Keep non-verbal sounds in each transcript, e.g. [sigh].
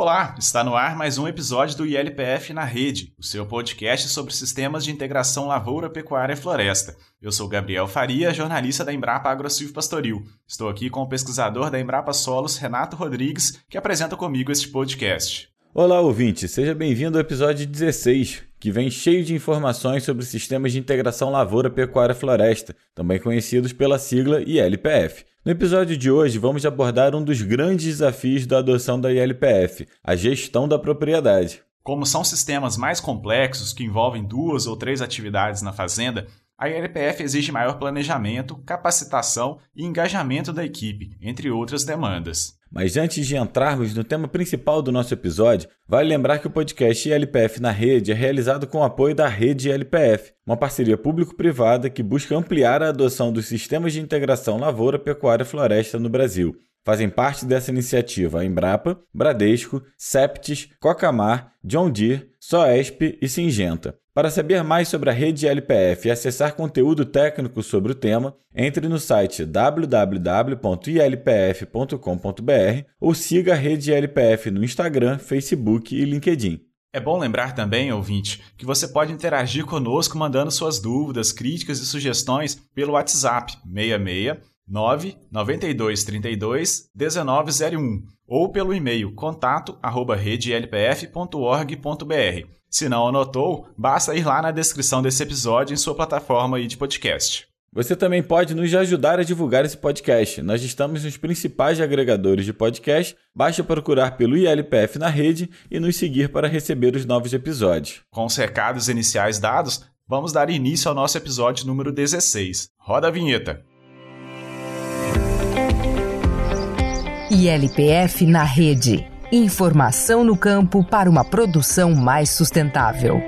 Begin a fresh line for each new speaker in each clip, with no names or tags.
Olá, está no ar mais um episódio do ILPF na Rede, o seu podcast sobre sistemas de integração lavoura, pecuária e floresta. Eu sou Gabriel Faria, jornalista da Embrapa AgroSilvo Pastoril. Estou aqui com o pesquisador da Embrapa Solos, Renato Rodrigues, que apresenta comigo este podcast.
Olá, ouvinte, seja bem-vindo ao episódio 16, que vem cheio de informações sobre sistemas de integração lavoura, pecuária e floresta, também conhecidos pela sigla ILPF. No episódio de hoje, vamos abordar um dos grandes desafios da adoção da ILPF, a gestão da propriedade.
Como são sistemas mais complexos que envolvem duas ou três atividades na fazenda, a ILPF exige maior planejamento, capacitação e engajamento da equipe, entre outras demandas.
Mas antes de entrarmos no tema principal do nosso episódio, vale lembrar que o podcast ILPF na Rede é realizado com o apoio da Rede ILPF, uma parceria público-privada que busca ampliar a adoção dos sistemas de integração lavoura, pecuária e floresta no Brasil. Fazem parte dessa iniciativa a Embrapa, Bradesco, Septis, Cocamar, John Deere, Soesp e Singenta. Para saber mais sobre a rede LPF e acessar conteúdo técnico sobre o tema, entre no site www.ilpf.com.br ou siga a rede LPF no Instagram, Facebook e LinkedIn.
É bom lembrar também, ouvinte, que você pode interagir conosco mandando suas dúvidas, críticas e sugestões pelo WhatsApp 66 99232 1901 ou pelo e-mail contato@redelpf.org.br. Se não anotou, basta ir lá na descrição desse episódio em sua plataforma de podcast.
Você também pode nos ajudar a divulgar esse podcast. Nós estamos nos principais agregadores de podcast. Basta procurar pelo ILPF na rede e nos seguir para receber os novos episódios.
Com os recados iniciais dados, vamos dar início ao nosso episódio número 16. Roda a vinheta.
ILPF na rede. Informação no campo para uma produção mais sustentável.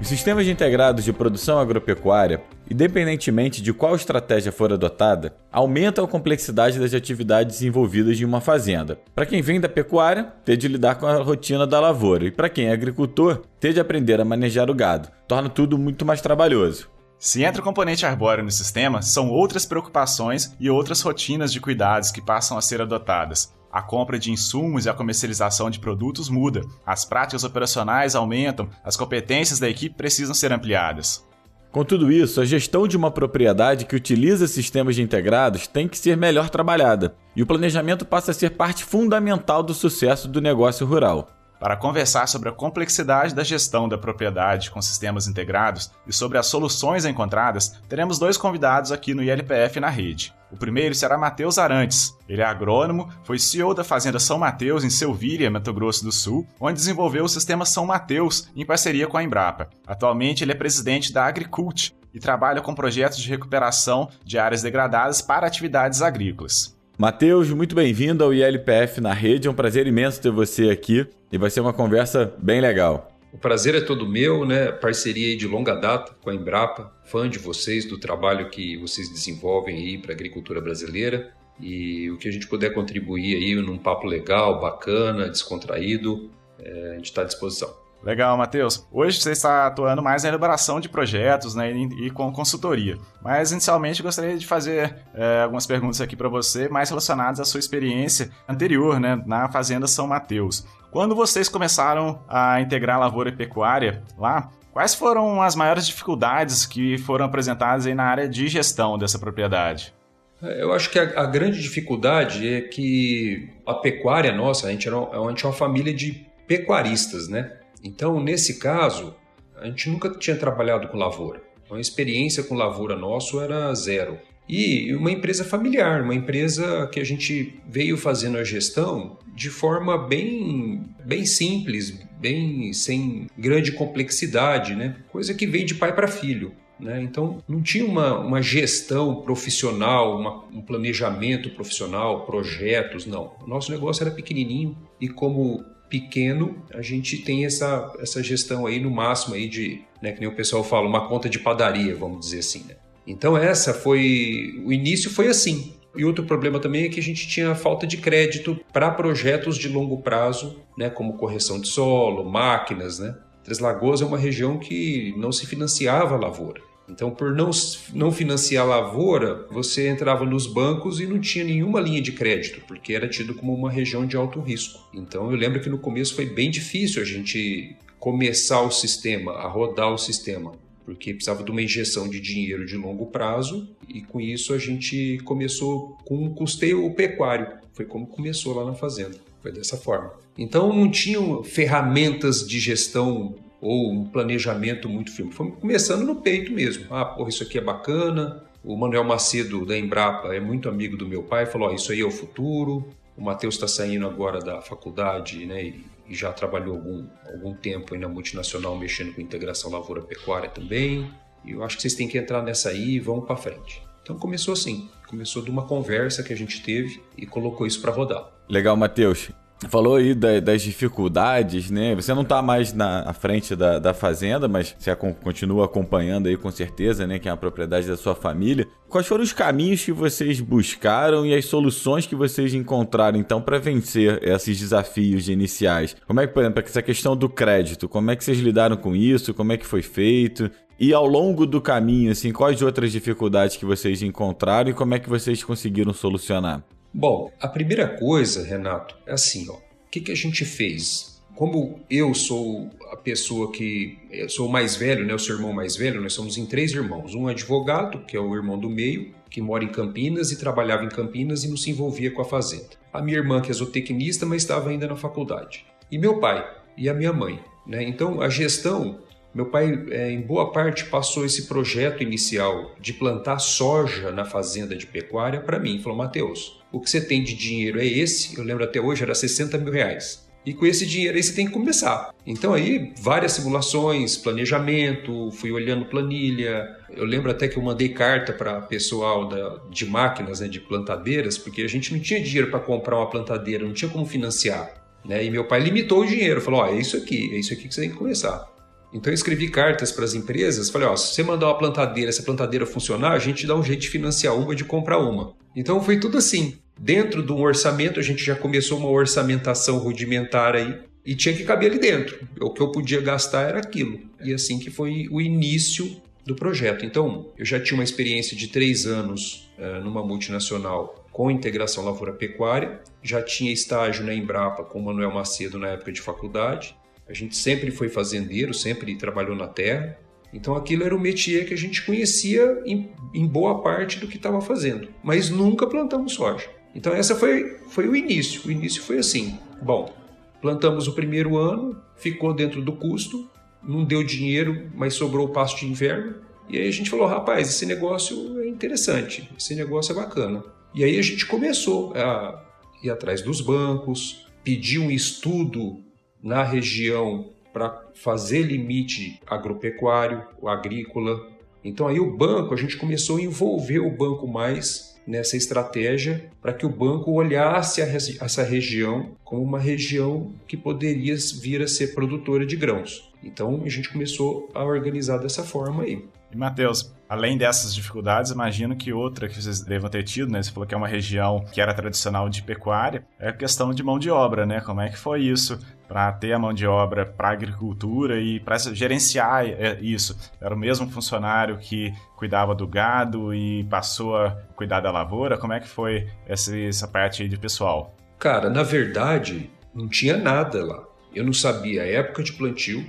Os sistemas integrados de produção agropecuária, independentemente de qual estratégia for adotada, aumentam a complexidade das atividades envolvidas em uma fazenda. Para quem vem da pecuária, ter de lidar com a rotina da lavoura, e para quem é agricultor, ter de aprender a manejar o gado. Torna tudo muito mais trabalhoso.
Se entra o componente arbóreo no sistema, são outras preocupações e outras rotinas de cuidados que passam a ser adotadas. A compra de insumos e a comercialização de produtos muda, as práticas operacionais aumentam, as competências da equipe precisam ser ampliadas.
Com tudo isso, a gestão de uma propriedade que utiliza sistemas integrados tem que ser melhor trabalhada, e o planejamento passa a ser parte fundamental do sucesso do negócio rural.
Para conversar sobre a complexidade da gestão da propriedade com sistemas integrados e sobre as soluções encontradas, teremos dois convidados aqui no ILPF na rede. O primeiro será Matheus Arantes. Ele é agrônomo, foi CEO da Fazenda São Mateus em Selvíria, Mato Grosso do Sul, onde desenvolveu o sistema São Mateus em parceria com a Embrapa. Atualmente ele é presidente da Agricult e trabalha com projetos de recuperação de áreas degradadas para atividades agrícolas.
Matheus, muito bem-vindo ao ILPF na rede. É um prazer imenso ter você aqui e vai ser uma conversa bem legal.
O prazer é todo meu, né? Parceria de longa data com a Embrapa, fã de vocês, do trabalho que vocês desenvolvem aí para a agricultura brasileira e o que a gente puder contribuir aí num papo legal, bacana, descontraído, é, a gente está à disposição.
Legal, Matheus. Hoje você está atuando mais na elaboração de projetos né, e, com consultoria. Mas inicialmente gostaria de fazer é, algumas perguntas aqui para você, mais relacionadas à sua experiência anterior né, na Fazenda São Mateus. Quando vocês começaram a integrar lavoura e pecuária lá, quais foram as maiores dificuldades que foram apresentadas aí na área de gestão dessa propriedade?
Eu acho que a, a grande dificuldade é que a pecuária nossa, a gente, era, a gente é uma família de pecuaristas, né? Então, nesse caso, a gente nunca tinha trabalhado com lavoura. Então, a experiência com lavoura nosso era zero. E uma empresa familiar, uma empresa que a gente veio fazendo a gestão de forma bem, bem simples, bem sem grande complexidade, né? Coisa que veio de pai para filho. Né? Então, não tinha uma, uma gestão profissional, uma, um planejamento profissional, projetos, não. O nosso negócio era pequenininho e, como pequeno, a gente tem essa, essa gestão aí no máximo aí de, né, que nem o pessoal fala, uma conta de padaria, vamos dizer assim, né? Então essa foi, o início foi assim. E outro problema também é que a gente tinha falta de crédito para projetos de longo prazo, né, como correção de solo, máquinas, né? Três Lagoas é uma região que não se financiava a lavoura. Então, por não, não financiar a lavoura, você entrava nos bancos e não tinha nenhuma linha de crédito, porque era tido como uma região de alto risco. Então, eu lembro que no começo foi bem difícil a gente começar o sistema, a rodar o sistema, porque precisava de uma injeção de dinheiro de longo prazo e com isso a gente começou com um custeio pecuário. Foi como começou lá na fazenda. Foi dessa forma. Então não tinham ferramentas de gestão ou um planejamento muito firme. Foi começando no peito mesmo. Ah, porra, isso aqui é bacana. O Manuel Macedo da Embrapa é muito amigo do meu pai, falou: oh, isso aí é o futuro. O Matheus está saindo agora da faculdade, né? E, e já trabalhou algum, algum tempo aí na multinacional mexendo com integração lavoura-pecuária também. E eu acho que vocês têm que entrar nessa aí e vão para frente. Então começou assim, começou de uma conversa que a gente teve e colocou isso para rodar.
Legal, Matheus. Falou aí da, das dificuldades, né? Você não está mais na frente da, da fazenda, mas você continua acompanhando aí com certeza, né? Que é a propriedade da sua família. Quais foram os caminhos que vocês buscaram e as soluções que vocês encontraram, então, para vencer esses desafios iniciais? Como é que, por exemplo, essa questão do crédito, como é que vocês lidaram com isso? Como é que foi feito? E ao longo do caminho, assim, quais outras dificuldades que vocês encontraram e como é que vocês conseguiram solucionar?
Bom, a primeira coisa, Renato, é assim, ó. O que, que a gente fez? Como eu sou a pessoa que eu sou o mais velho, né, o seu irmão mais velho, nós somos em três irmãos. Um advogado, que é o irmão do meio, que mora em Campinas e trabalhava em Campinas e não se envolvia com a fazenda. A minha irmã, que é zootecnista, mas estava ainda na faculdade. E meu pai e a minha mãe. Né? Então, a gestão meu pai, é, em boa parte, passou esse projeto inicial de plantar soja na fazenda de pecuária para mim. Falou, Mateus, o que você tem de dinheiro é esse, eu lembro até hoje, era 60 mil reais. E com esse dinheiro aí você tem que começar. Então aí, várias simulações, planejamento, fui olhando planilha. Eu lembro até que eu mandei carta para pessoal da, de máquinas, né, de plantadeiras, porque a gente não tinha dinheiro para comprar uma plantadeira, não tinha como financiar. Né? E meu pai limitou o dinheiro, falou, ó, oh, é isso aqui, é isso aqui que você tem que começar. Então eu escrevi cartas para as empresas, falei, ó, se você mandar uma plantadeira, essa plantadeira funcionar, a gente dá um jeito de financiar uma e de comprar uma. Então foi tudo assim. Dentro de um orçamento, a gente já começou uma orçamentação rudimentar aí e tinha que caber ali dentro. O que eu podia gastar era aquilo. E assim que foi o início do projeto. Então, eu já tinha uma experiência de três anos uh, numa multinacional com integração lavoura-pecuária, já tinha estágio na Embrapa com o Manuel Macedo na época de faculdade, a gente sempre foi fazendeiro, sempre trabalhou na terra. Então aquilo era o métier que a gente conhecia em, em boa parte do que estava fazendo, mas nunca plantamos soja. Então essa foi, foi o início. O início foi assim: bom, plantamos o primeiro ano, ficou dentro do custo, não deu dinheiro, mas sobrou o pasto de inverno. E aí a gente falou: rapaz, esse negócio é interessante, esse negócio é bacana. E aí a gente começou a ir atrás dos bancos, pedir um estudo na região para fazer limite agropecuário, agrícola. Então aí o banco, a gente começou a envolver o banco mais nessa estratégia para que o banco olhasse essa região como uma região que poderia vir a ser produtora de grãos. Então a gente começou a organizar dessa forma aí.
E Matheus, além dessas dificuldades, imagino que outra que vocês devam ter tido, né? Você falou que é uma região que era tradicional de pecuária, é a questão de mão de obra, né? Como é que foi isso para ter a mão de obra para agricultura e para gerenciar é, isso? Era o mesmo funcionário que cuidava do gado e passou a cuidar da lavoura? Como é que foi essa, essa parte aí de pessoal?
Cara, na verdade, não tinha nada lá. Eu não sabia a época de plantio,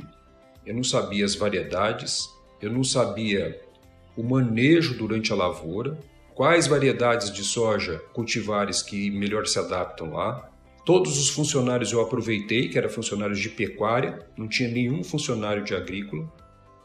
eu não sabia as variedades, eu não sabia o manejo durante a lavoura, quais variedades de soja cultivares que melhor se adaptam lá. Todos os funcionários eu aproveitei, que eram funcionários de pecuária, não tinha nenhum funcionário de agrícola.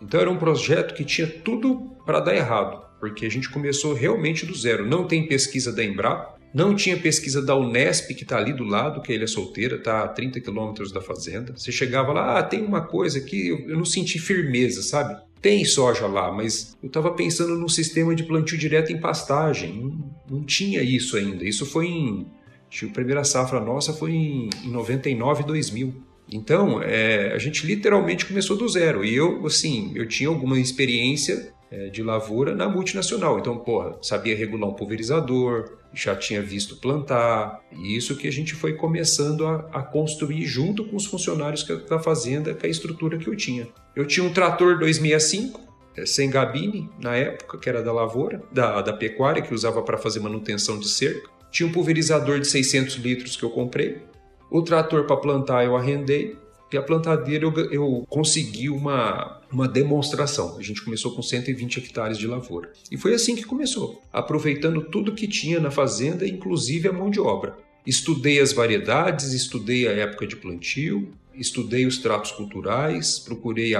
Então era um projeto que tinha tudo para dar errado, porque a gente começou realmente do zero. Não tem pesquisa da Embrapa, não tinha pesquisa da Unesp, que está ali do lado, que a Ilha Solteira, está a 30 quilômetros da fazenda. Você chegava lá, ah, tem uma coisa que eu não senti firmeza, sabe? Tem soja lá, mas eu estava pensando num sistema de plantio direto em pastagem. Não, não tinha isso ainda. Isso foi em. A primeira safra nossa foi em, em 99, 2000. Então, é, a gente literalmente começou do zero. E eu, assim, eu tinha alguma experiência é, de lavoura na multinacional. Então, porra, sabia regular um pulverizador, já tinha visto plantar, e isso que a gente foi começando a, a construir junto com os funcionários que, da fazenda, com a estrutura que eu tinha. Eu tinha um trator 265, é, sem gabine, na época, que era da lavoura, da, da pecuária, que usava para fazer manutenção de cerca. Tinha um pulverizador de 600 litros que eu comprei. O trator para plantar eu arrendei. E a plantadeira eu, eu consegui uma, uma demonstração. A gente começou com 120 hectares de lavoura. E foi assim que começou, aproveitando tudo que tinha na fazenda, inclusive a mão de obra. Estudei as variedades, estudei a época de plantio, estudei os tratos culturais, procurei eh,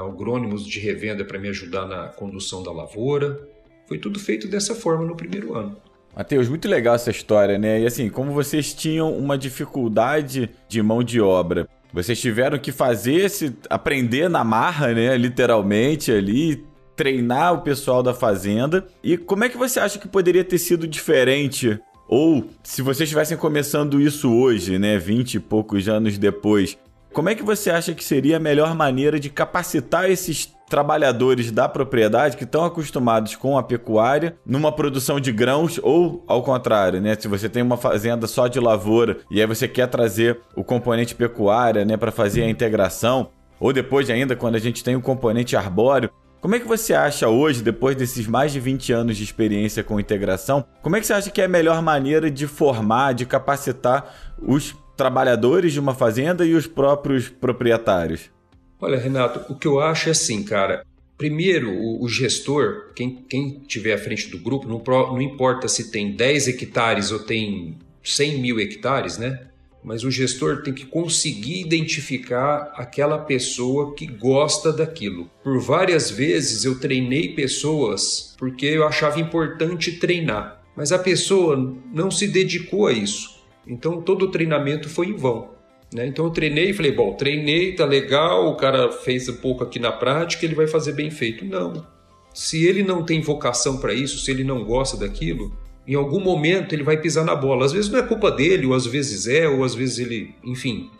agrônimos de revenda para me ajudar na condução da lavoura. Foi tudo feito dessa forma no primeiro ano.
Matheus, muito legal essa história, né? E assim, como vocês tinham uma dificuldade de mão de obra, vocês tiveram que fazer esse aprender na marra, né? Literalmente ali, treinar o pessoal da fazenda. E como é que você acha que poderia ter sido diferente ou se vocês estivessem começando isso hoje, né, 20 e poucos anos depois, como é que você acha que seria a melhor maneira de capacitar esses trabalhadores da propriedade que estão acostumados com a pecuária numa produção de grãos ou ao contrário, né? Se você tem uma fazenda só de lavoura e aí você quer trazer o componente pecuária, né, para fazer a integração, ou depois ainda quando a gente tem o componente arbóreo, como é que você acha hoje, depois desses mais de 20 anos de experiência com integração, como é que você acha que é a melhor maneira de formar, de capacitar os trabalhadores de uma fazenda e os próprios proprietários?
Olha, Renato, o que eu acho é assim, cara. Primeiro, o, o gestor, quem, quem tiver à frente do grupo, não, não importa se tem 10 hectares ou tem 100 mil hectares, né? mas o gestor tem que conseguir identificar aquela pessoa que gosta daquilo. Por várias vezes eu treinei pessoas porque eu achava importante treinar, mas a pessoa não se dedicou a isso. Então todo o treinamento foi em vão. Né? Então eu treinei e falei: bom, treinei, tá legal, o cara fez um pouco aqui na prática, ele vai fazer bem feito. Não. Se ele não tem vocação para isso, se ele não gosta daquilo, em algum momento ele vai pisar na bola. Às vezes não é culpa dele, ou às vezes é, ou às vezes ele. Enfim.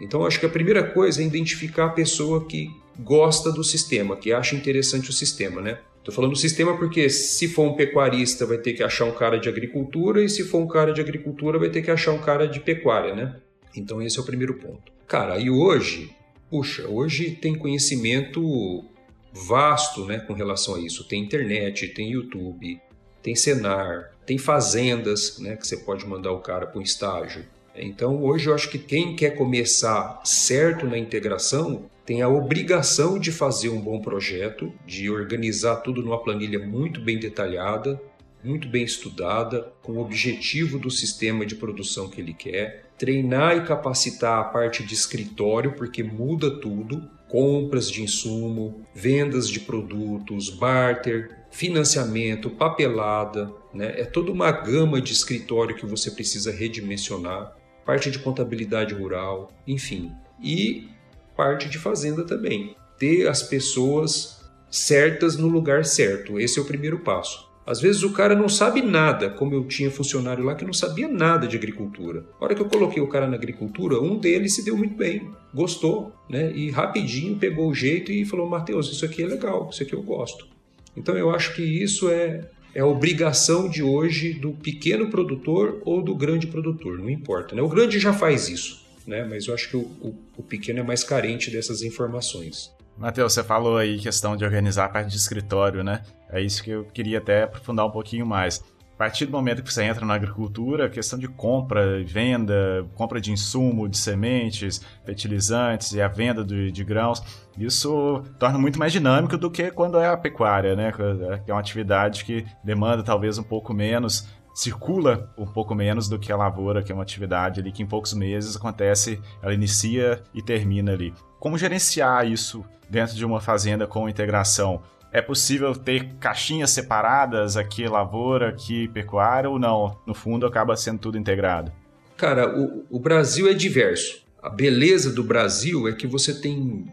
Então acho que a primeira coisa é identificar a pessoa que gosta do sistema, que acha interessante o sistema, né? Estou falando do sistema porque se for um pecuarista vai ter que achar um cara de agricultura e se for um cara de agricultura vai ter que achar um cara de pecuária, né? Então esse é o primeiro ponto. Cara, e hoje, puxa, hoje tem conhecimento vasto, né, com relação a isso. Tem internet, tem YouTube, tem Senar, tem fazendas, né, que você pode mandar o cara para um estágio. Então, hoje eu acho que quem quer começar certo na integração tem a obrigação de fazer um bom projeto, de organizar tudo numa planilha muito bem detalhada, muito bem estudada, com o objetivo do sistema de produção que ele quer, treinar e capacitar a parte de escritório, porque muda tudo, compras de insumo, vendas de produtos, barter, financiamento, papelada, né? É toda uma gama de escritório que você precisa redimensionar, parte de contabilidade rural, enfim, e parte de fazenda também. Ter as pessoas certas no lugar certo. Esse é o primeiro passo. Às vezes o cara não sabe nada, como eu tinha funcionário lá que não sabia nada de agricultura. A hora que eu coloquei o cara na agricultura, um deles se deu muito bem, gostou, né? E rapidinho pegou o jeito e falou: Mateus, isso aqui é legal, isso aqui eu gosto. Então eu acho que isso é, é a obrigação de hoje do pequeno produtor ou do grande produtor, não importa. Né? O grande já faz isso, né? mas eu acho que o, o, o pequeno é mais carente dessas informações.
Matheus, você falou aí questão de organizar a parte de escritório, né? É isso que eu queria até aprofundar um pouquinho mais. A partir do momento que você entra na agricultura, a questão de compra, venda, compra de insumo, de sementes, fertilizantes e a venda de, de grãos, isso torna muito mais dinâmico do que quando é a pecuária, né? É uma atividade que demanda talvez um pouco menos, circula um pouco menos do que a lavoura, que é uma atividade ali que em poucos meses acontece, ela inicia e termina ali. Como gerenciar isso dentro de uma fazenda com integração? É possível ter caixinhas separadas, aqui lavoura, aqui pecuária, ou não? No fundo, acaba sendo tudo integrado?
Cara, o, o Brasil é diverso. A beleza do Brasil é que você tem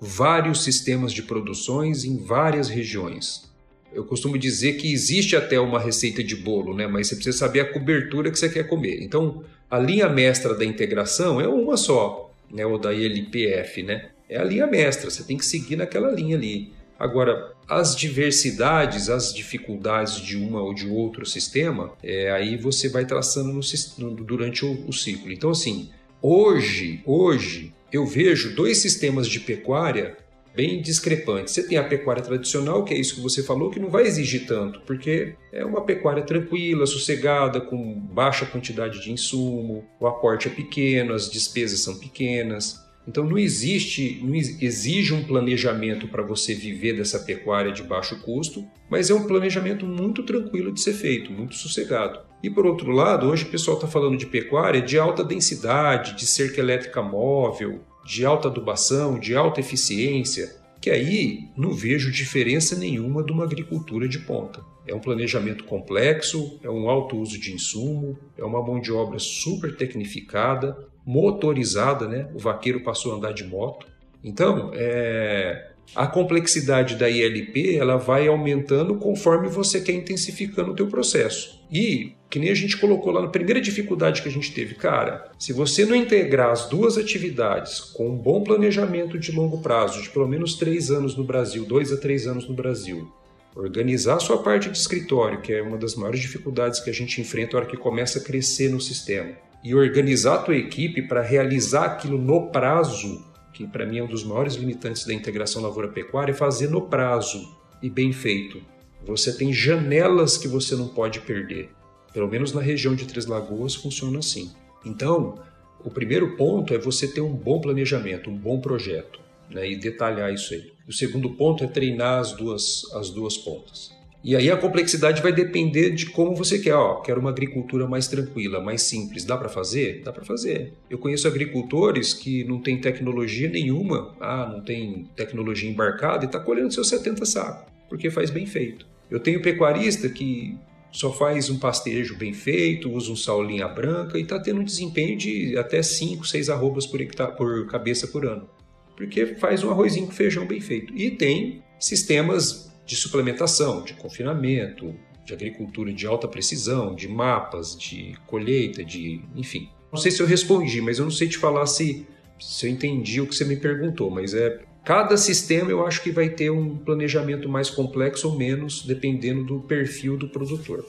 vários sistemas de produções em várias regiões. Eu costumo dizer que existe até uma receita de bolo, né? mas você precisa saber a cobertura que você quer comer. Então, a linha mestra da integração é uma só, né? ou da ILPF, né? É a linha mestra, você tem que seguir naquela linha ali. Agora, as diversidades, as dificuldades de uma ou de outro sistema, é, aí você vai traçando no, durante o, o ciclo. Então, assim, hoje, hoje eu vejo dois sistemas de pecuária bem discrepante. Você tem a pecuária tradicional, que é isso que você falou, que não vai exigir tanto, porque é uma pecuária tranquila, sossegada, com baixa quantidade de insumo, o aporte é pequeno, as despesas são pequenas. Então não existe, não exige um planejamento para você viver dessa pecuária de baixo custo, mas é um planejamento muito tranquilo de ser feito, muito sossegado. E por outro lado, hoje o pessoal está falando de pecuária de alta densidade, de cerca elétrica móvel, de alta adubação, de alta eficiência, que aí não vejo diferença nenhuma de uma agricultura de ponta. É um planejamento complexo, é um alto uso de insumo, é uma mão de obra super tecnificada, motorizada, né? O vaqueiro passou a andar de moto. Então, é... a complexidade da ILP ela vai aumentando conforme você quer intensificando o teu processo. E que nem a gente colocou lá na primeira dificuldade que a gente teve, cara, se você não integrar as duas atividades com um bom planejamento de longo prazo, de pelo menos três anos no Brasil, dois a três anos no Brasil, organizar a sua parte de escritório, que é uma das maiores dificuldades que a gente enfrenta na hora que começa a crescer no sistema, e organizar a tua equipe para realizar aquilo no prazo, que para mim é um dos maiores limitantes da integração lavoura-pecuária, é fazer no prazo e bem feito. Você tem janelas que você não pode perder. Pelo menos na região de Três Lagoas funciona assim. Então, o primeiro ponto é você ter um bom planejamento, um bom projeto, né, e detalhar isso aí. O segundo ponto é treinar as duas, as duas pontas. E aí a complexidade vai depender de como você quer. Ó, quero uma agricultura mais tranquila, mais simples. Dá para fazer? Dá para fazer. Eu conheço agricultores que não tem tecnologia nenhuma. Ah, não tem tecnologia embarcada e está colhendo seus 70 sacos, porque faz bem feito. Eu tenho pecuarista que só faz um pastejo bem feito, usa um sal linha branca e está tendo um desempenho de até 5, 6 arrobas por, hectare, por cabeça por ano. Porque faz um arrozinho com feijão bem feito. E tem sistemas de suplementação, de confinamento, de agricultura de alta precisão, de mapas, de colheita, de. enfim. Não sei se eu respondi, mas eu não sei te falar se, se eu entendi o que você me perguntou, mas é Cada sistema eu acho que vai ter um planejamento mais complexo ou menos, dependendo do perfil do produtor.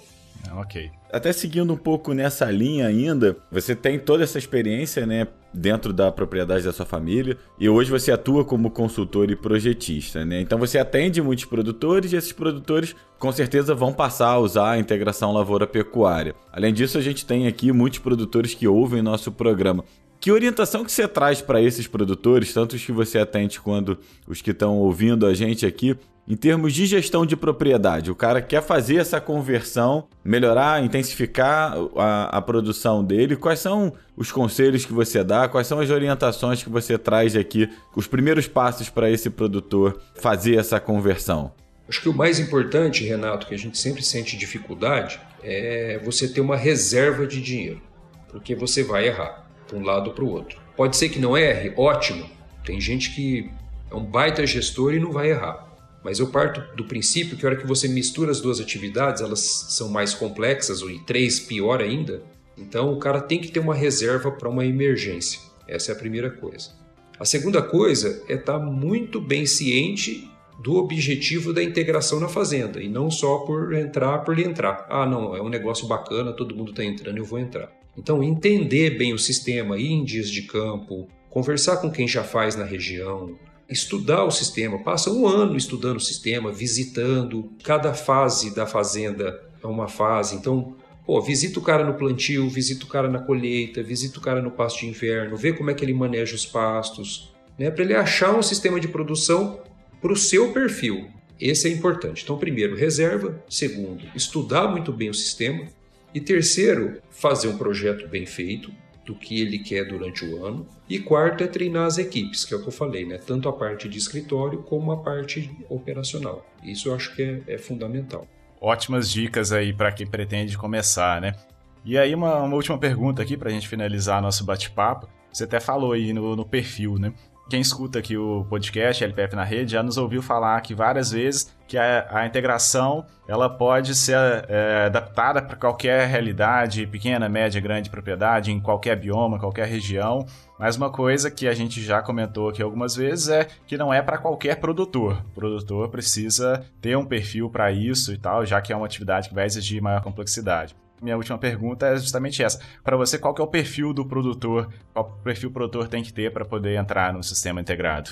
Ah, ok. Até seguindo um pouco nessa linha ainda, você tem toda essa experiência, né, dentro da propriedade da sua família, e hoje você atua como consultor e projetista, né? Então você atende muitos produtores e esses produtores com certeza vão passar a usar a integração lavoura-pecuária. Além disso, a gente tem aqui muitos produtores que ouvem nosso programa. Que orientação que você traz para esses produtores, tanto os que você atende quanto os que estão ouvindo a gente aqui, em termos de gestão de propriedade? O cara quer fazer essa conversão, melhorar, intensificar a, a produção dele. Quais são os conselhos que você dá? Quais são as orientações que você traz aqui? Os primeiros passos para esse produtor fazer essa conversão?
Acho que o mais importante, Renato, que a gente sempre sente dificuldade, é você ter uma reserva de dinheiro, porque você vai errar para um lado para o outro. Pode ser que não erre, ótimo. Tem gente que é um baita gestor e não vai errar. Mas eu parto do princípio que a hora que você mistura as duas atividades, elas são mais complexas, ou três, pior ainda. Então o cara tem que ter uma reserva para uma emergência. Essa é a primeira coisa. A segunda coisa é estar tá muito bem ciente do objetivo da integração na fazenda e não só por entrar por entrar. Ah, não, é um negócio bacana, todo mundo está entrando, eu vou entrar. Então, entender bem o sistema, ir em dias de campo, conversar com quem já faz na região, estudar o sistema. Passa um ano estudando o sistema, visitando. Cada fase da fazenda é uma fase. Então, pô, visita o cara no plantio, visita o cara na colheita, visita o cara no pasto de inverno, vê como é que ele maneja os pastos, né? Para ele achar um sistema de produção para o seu perfil. Esse é importante. Então, primeiro, reserva. Segundo, estudar muito bem o sistema. E terceiro, fazer um projeto bem feito do que ele quer durante o ano. E quarto é treinar as equipes, que é o que eu falei, né? Tanto a parte de escritório como a parte operacional. Isso eu acho que é, é fundamental.
Ótimas dicas aí para quem pretende começar, né? E aí uma, uma última pergunta aqui para a gente finalizar nosso bate-papo. Você até falou aí no, no perfil, né? Quem escuta aqui o podcast LPF na rede já nos ouviu falar aqui várias vezes que a, a integração ela pode ser é, adaptada para qualquer realidade, pequena, média, grande propriedade, em qualquer bioma, qualquer região. Mas uma coisa que a gente já comentou aqui algumas vezes é que não é para qualquer produtor. O produtor precisa ter um perfil para isso e tal, já que é uma atividade que vai exigir maior complexidade minha última pergunta é justamente essa. Para você, qual que é o perfil do produtor? Qual perfil o produtor tem que ter para poder entrar no sistema integrado?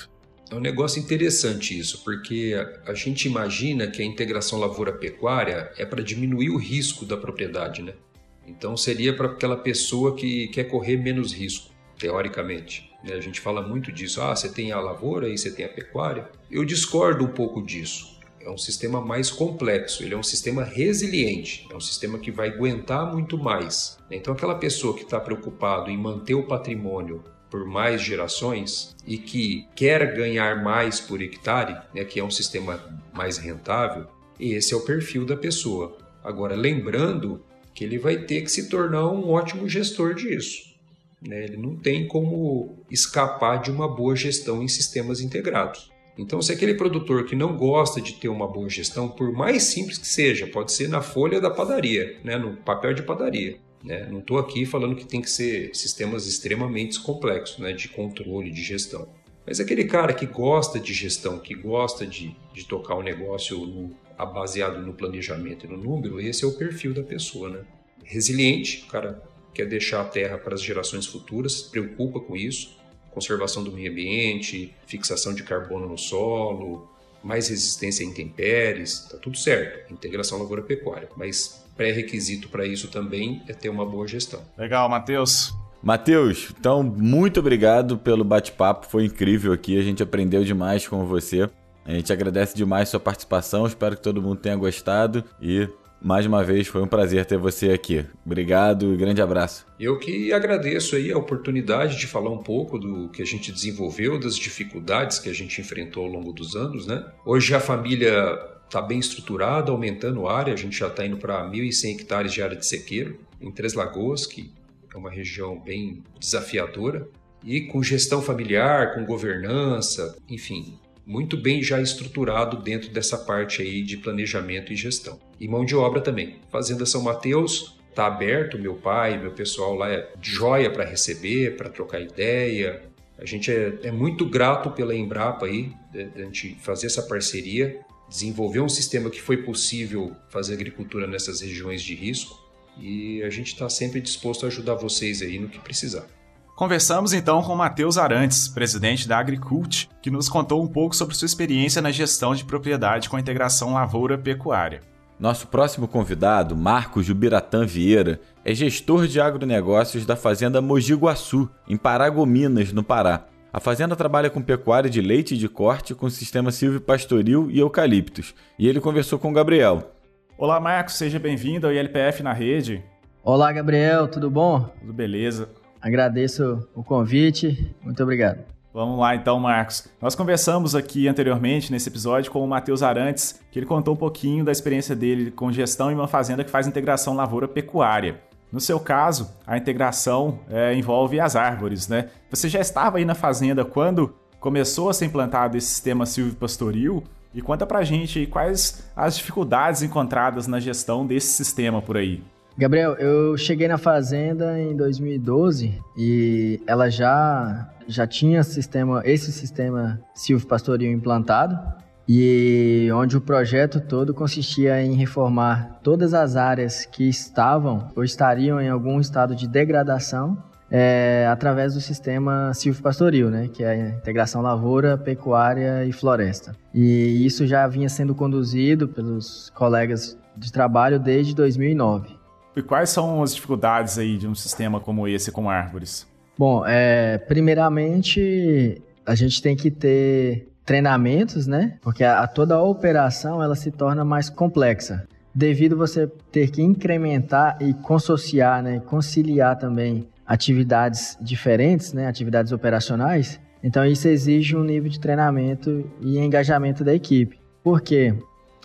É um negócio interessante isso, porque a gente imagina que a integração lavoura-pecuária é para diminuir o risco da propriedade, né? Então seria para aquela pessoa que quer correr menos risco, teoricamente. Né? A gente fala muito disso. Ah, você tem a lavoura e você tem a pecuária. Eu discordo um pouco disso. É um sistema mais complexo, ele é um sistema resiliente, é um sistema que vai aguentar muito mais. Então, aquela pessoa que está preocupado em manter o patrimônio por mais gerações e que quer ganhar mais por hectare, né, que é um sistema mais rentável, esse é o perfil da pessoa. Agora, lembrando que ele vai ter que se tornar um ótimo gestor disso. Né? Ele não tem como escapar de uma boa gestão em sistemas integrados. Então, se aquele produtor que não gosta de ter uma boa gestão, por mais simples que seja, pode ser na folha da padaria, né? no papel de padaria, né? Não estou aqui falando que tem que ser sistemas extremamente complexos né? de controle, de gestão. Mas aquele cara que gosta de gestão, que gosta de, de tocar o um negócio no, baseado no planejamento e no número, esse é o perfil da pessoa. Né? Resiliente, o cara quer deixar a terra para as gerações futuras, se preocupa com isso, conservação do meio ambiente, fixação de carbono no solo, mais resistência a intempéries, tá tudo certo, integração lavoura-pecuária, mas pré-requisito para isso também é ter uma boa gestão.
Legal, Matheus.
Matheus, então muito obrigado pelo bate-papo, foi incrível aqui, a gente aprendeu demais com você. A gente agradece demais sua participação, espero que todo mundo tenha gostado e mais uma vez foi um prazer ter você aqui. Obrigado e grande abraço.
Eu que agradeço aí a oportunidade de falar um pouco do que a gente desenvolveu, das dificuldades que a gente enfrentou ao longo dos anos, né? Hoje a família está bem estruturada, aumentando a área, a gente já está indo para 1.100 hectares de área de sequeiro em Três Lagoas, que é uma região bem desafiadora, e com gestão familiar, com governança, enfim, muito bem já estruturado dentro dessa parte aí de planejamento e gestão. E mão de obra também. Fazenda São Mateus está aberto, meu pai, meu pessoal lá é joia para receber, para trocar ideia. A gente é, é, muito grato pela Embrapa aí, de, de a gente fazer essa parceria desenvolver um sistema que foi possível fazer agricultura nessas regiões de risco e a gente está sempre disposto a ajudar vocês aí no que precisar.
Conversamos então com Matheus Arantes, presidente da Agricult, que nos contou um pouco sobre sua experiência na gestão de propriedade com a integração lavoura-pecuária.
Nosso próximo convidado, Marcos Jubiratã Vieira, é gestor de agronegócios da Fazenda Mogi Guaçu, em Paragominas, no Pará. A fazenda trabalha com pecuária de leite e de corte com sistema silvipastoril e eucaliptos, e ele conversou com o Gabriel.
Olá, Marcos, seja bem-vindo ao ILPF na rede.
Olá, Gabriel, tudo bom?
Tudo beleza.
Agradeço o convite, muito obrigado.
Vamos lá então, Marcos. Nós conversamos aqui anteriormente nesse episódio com o Matheus Arantes, que ele contou um pouquinho da experiência dele com gestão em uma fazenda que faz integração lavoura-pecuária. No seu caso, a integração é, envolve as árvores, né? Você já estava aí na fazenda quando começou a ser implantado esse sistema silvipastoril e conta pra gente quais as dificuldades encontradas na gestão desse sistema por aí.
Gabriel, eu cheguei na fazenda em 2012 e ela já já tinha sistema, esse sistema silvipastoril implantado e onde o projeto todo consistia em reformar todas as áreas que estavam ou estariam em algum estado de degradação é, através do sistema silvopastoril, né, que é a integração lavoura, pecuária e floresta. E isso já vinha sendo conduzido pelos colegas de trabalho desde 2009.
E quais são as dificuldades aí de um sistema como esse com árvores?
Bom, é, primeiramente a gente tem que ter treinamentos, né? Porque a, a toda a operação ela se torna mais complexa devido você ter que incrementar e consociar, né, conciliar também atividades diferentes, né, atividades operacionais. Então isso exige um nível de treinamento e engajamento da equipe. Porque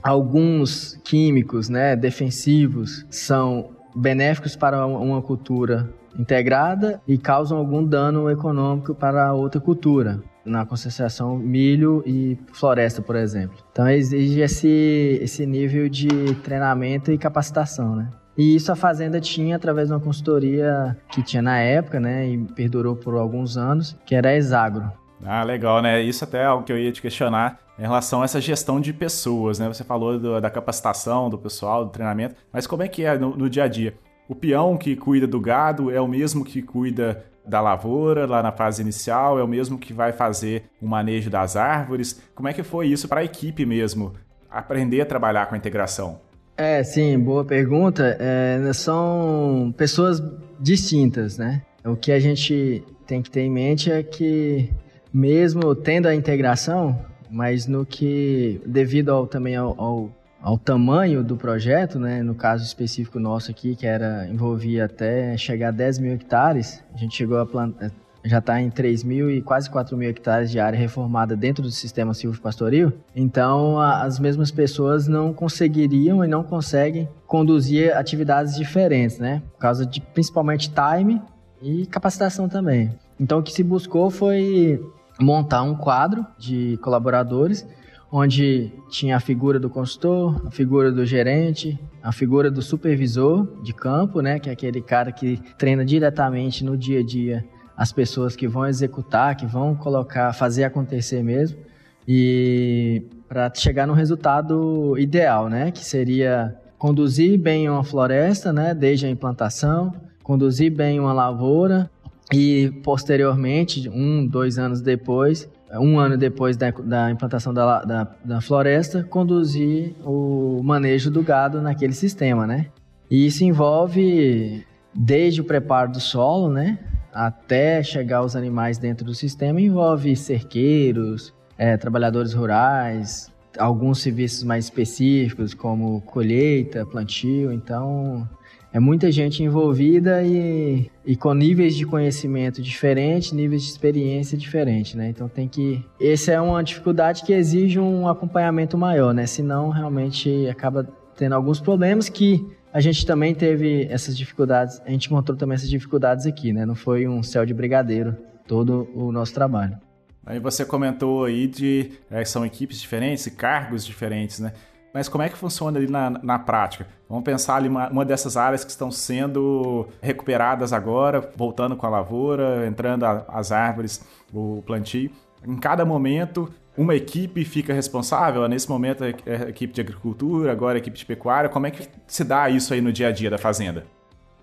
alguns químicos, né, defensivos são benéficos para uma cultura integrada e causam algum dano econômico para outra cultura na concessionação milho e floresta, por exemplo. Então exige esse, esse nível de treinamento e capacitação, né? E isso a fazenda tinha através de uma consultoria que tinha na época, né, e perdurou por alguns anos, que era a Exagro.
Ah, legal, né? Isso até é algo que eu ia te questionar em relação a essa gestão de pessoas, né? Você falou do, da capacitação do pessoal, do treinamento, mas como é que é no, no dia a dia? O peão que cuida do gado é o mesmo que cuida da lavoura lá na fase inicial? É o mesmo que vai fazer o manejo das árvores? Como é que foi isso para a equipe mesmo? Aprender a trabalhar com a integração?
É, sim, boa pergunta. É, são pessoas distintas, né? O que a gente tem que ter em mente é que, mesmo tendo a integração, mas no que, devido ao, também ao, ao, ao, tamanho do projeto, né? No caso específico nosso aqui, que era envolvia até chegar a 10 mil hectares, a gente chegou a plantar já está em 3 mil e quase 4 mil hectares de área reformada dentro do sistema silvopastoril. Então, a, as mesmas pessoas não conseguiriam e não conseguem conduzir atividades diferentes, né? Por causa de principalmente time e capacitação também. Então, o que se buscou foi montar um quadro de colaboradores onde tinha a figura do consultor, a figura do gerente, a figura do supervisor de campo, né, que é aquele cara que treina diretamente no dia a dia as pessoas que vão executar, que vão colocar, fazer acontecer mesmo, e para chegar no resultado ideal, né? Que seria conduzir bem uma floresta, né? Desde a implantação, conduzir bem uma lavoura e posteriormente, um, dois anos depois, um ano depois da, da implantação da, da, da, floresta, conduzir o manejo do gado naquele sistema, né? E isso envolve desde o preparo do solo, né? até chegar aos animais dentro do sistema envolve cerqueiros, é, trabalhadores rurais, alguns serviços mais específicos como colheita, plantio. Então, é muita gente envolvida e, e com níveis de conhecimento diferentes, níveis de experiência diferentes, né? Então tem que. Essa é uma dificuldade que exige um acompanhamento maior, né? Senão realmente acaba tendo alguns problemas que a gente também teve essas dificuldades, a gente encontrou também essas dificuldades aqui, né? Não foi um céu de brigadeiro todo o nosso trabalho.
Aí você comentou aí de é, são equipes diferentes cargos diferentes, né? Mas como é que funciona ali na, na prática? Vamos pensar ali uma, uma dessas áreas que estão sendo recuperadas agora, voltando com a lavoura, entrando a, as árvores, o plantio. Em cada momento, uma equipe fica responsável? Nesse momento é a equipe de agricultura, agora a equipe de pecuária. Como é que se dá isso aí no dia a dia da fazenda?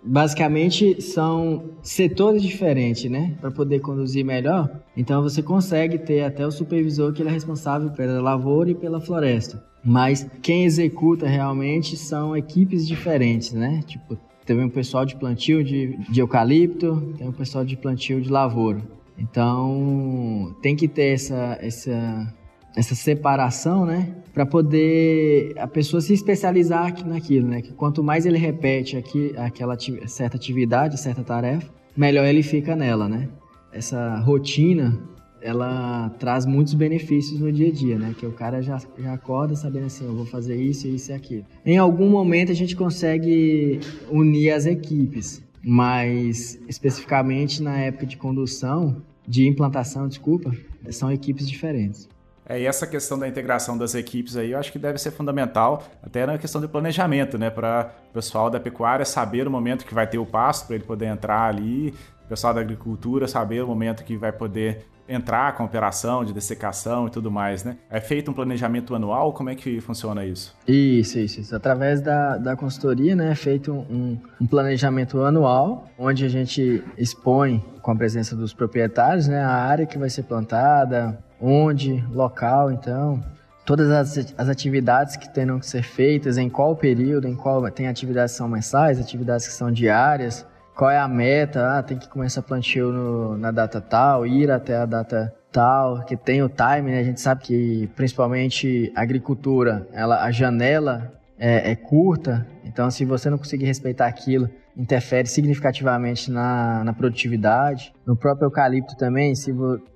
Basicamente são setores diferentes, né? Para poder conduzir melhor. Então você consegue ter até o supervisor que ele é responsável pela lavoura e pela floresta. Mas quem executa realmente são equipes diferentes, né? Tipo, tem um pessoal de plantio de, de eucalipto, tem um pessoal de plantio de lavoura. Então, tem que ter essa, essa, essa separação, né? Para poder a pessoa se especializar naquilo, né? Que quanto mais ele repete aqui, aquela certa atividade, certa tarefa, melhor ele fica nela, né? Essa rotina, ela traz muitos benefícios no dia a dia, né? Que o cara já, já acorda sabendo assim, eu vou fazer isso, isso e aquilo. Em algum momento a gente consegue unir as equipes, mas especificamente na época de condução, de implantação, desculpa, são equipes diferentes.
É, e essa questão da integração das equipes aí, eu acho que deve ser fundamental, até na questão de planejamento, né? Para o pessoal da pecuária saber o momento que vai ter o pasto, para ele poder entrar ali, o pessoal da agricultura saber o momento que vai poder entrar com a operação de dessecação e tudo mais, né? É feito um planejamento anual? Como é que funciona isso?
Isso, isso. isso. Através da, da consultoria, né, é feito um, um planejamento anual, onde a gente expõe, com a presença dos proprietários, né, a área que vai ser plantada, onde, local, então, todas as, as atividades que terão que ser feitas, em qual período, em qual tem atividades que são mensais, atividades que são diárias, qual é a meta, ah, tem que começar plantio no, na data tal, ir até a data tal, que tem o time, né? A gente sabe que principalmente a agricultura, ela, a janela é, é curta, então se você não conseguir respeitar aquilo, interfere significativamente na, na produtividade. No próprio eucalipto também, se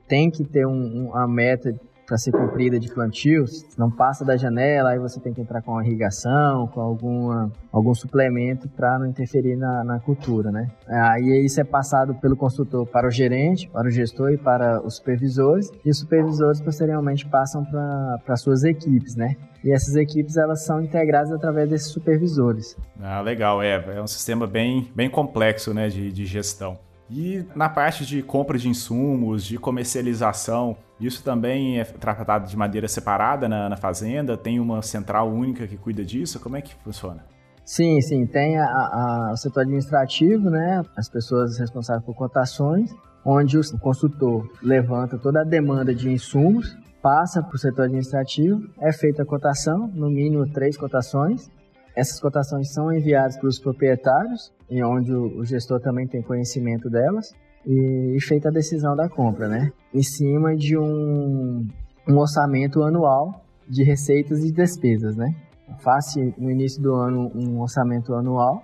tem que ter um, uma meta para ser cumprida de plantios, não passa da janela, aí você tem que entrar com irrigação, com alguma, algum suplemento para não interferir na, na, cultura, né? Aí isso é passado pelo consultor para o gerente, para o gestor e para os supervisores, e os supervisores posteriormente passam para suas equipes, né? E essas equipes elas são integradas através desses supervisores.
Ah, legal, é, é um sistema bem, bem complexo, né, de, de gestão. E na parte de compra de insumos, de comercialização, isso também é tratado de maneira separada na, na, fazenda? Tem uma central única que cuida disso? Como é que funciona?
Sim, sim, tem a, a, o setor administrativo, né? As pessoas responsáveis por cotações, onde o consultor levanta toda a demanda de insumos, passa para o setor administrativo, é feita a cotação, no mínimo três cotações. Essas cotações são enviadas para os proprietários, e onde o, o gestor também tem conhecimento delas, e, e feita a decisão da compra, né? Em cima de um, um orçamento anual de receitas e despesas, né? Faça no início do ano um orçamento anual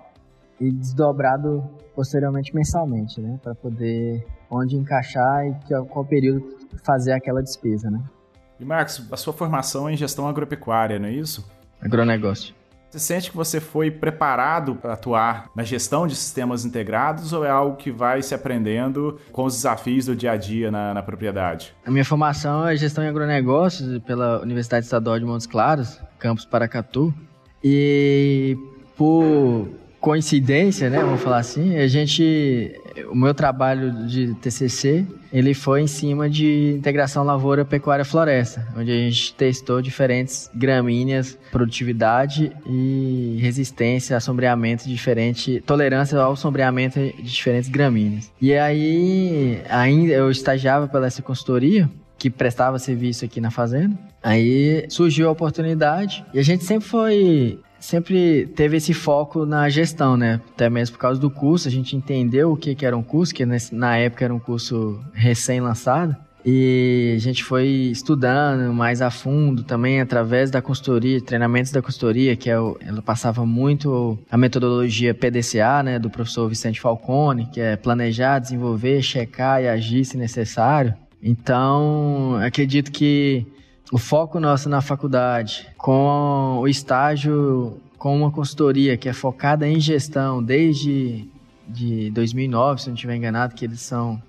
e desdobrado posteriormente mensalmente, né? Para poder onde encaixar e qual período fazer aquela despesa, né?
E Marcos, a sua formação é em gestão agropecuária, não é isso?
Agronegócio.
Você sente que você foi preparado para atuar na gestão de sistemas integrados ou é algo que vai se aprendendo com os desafios do dia a dia na, na propriedade?
A minha formação é gestão em agronegócios pela Universidade Estadual de Montes Claros, campus Paracatu. E por coincidência, né, vamos falar assim, a gente, o meu trabalho de TCC, ele foi em cima de integração lavoura, pecuária, floresta, onde a gente testou diferentes gramíneas, produtividade e resistência a sombreamento diferente, tolerância ao sombreamento de diferentes gramíneas. E aí, ainda eu estagiava pela essa consultoria, que prestava serviço aqui na fazenda. Aí surgiu a oportunidade e a gente sempre foi sempre teve esse foco na gestão, né? Até mesmo por causa do curso, a gente entendeu o que, que era um curso, que na época era um curso recém-lançado. E a gente foi estudando mais a fundo também através da consultoria, treinamentos da consultoria, que é ela passava muito a metodologia PDCA, né, do professor Vicente Falcone, que é planejar, desenvolver, checar e agir se necessário. Então, acredito que o foco nosso na faculdade, com o estágio com uma consultoria que é focada em gestão desde de 2009, se não estiver enganado, que eles são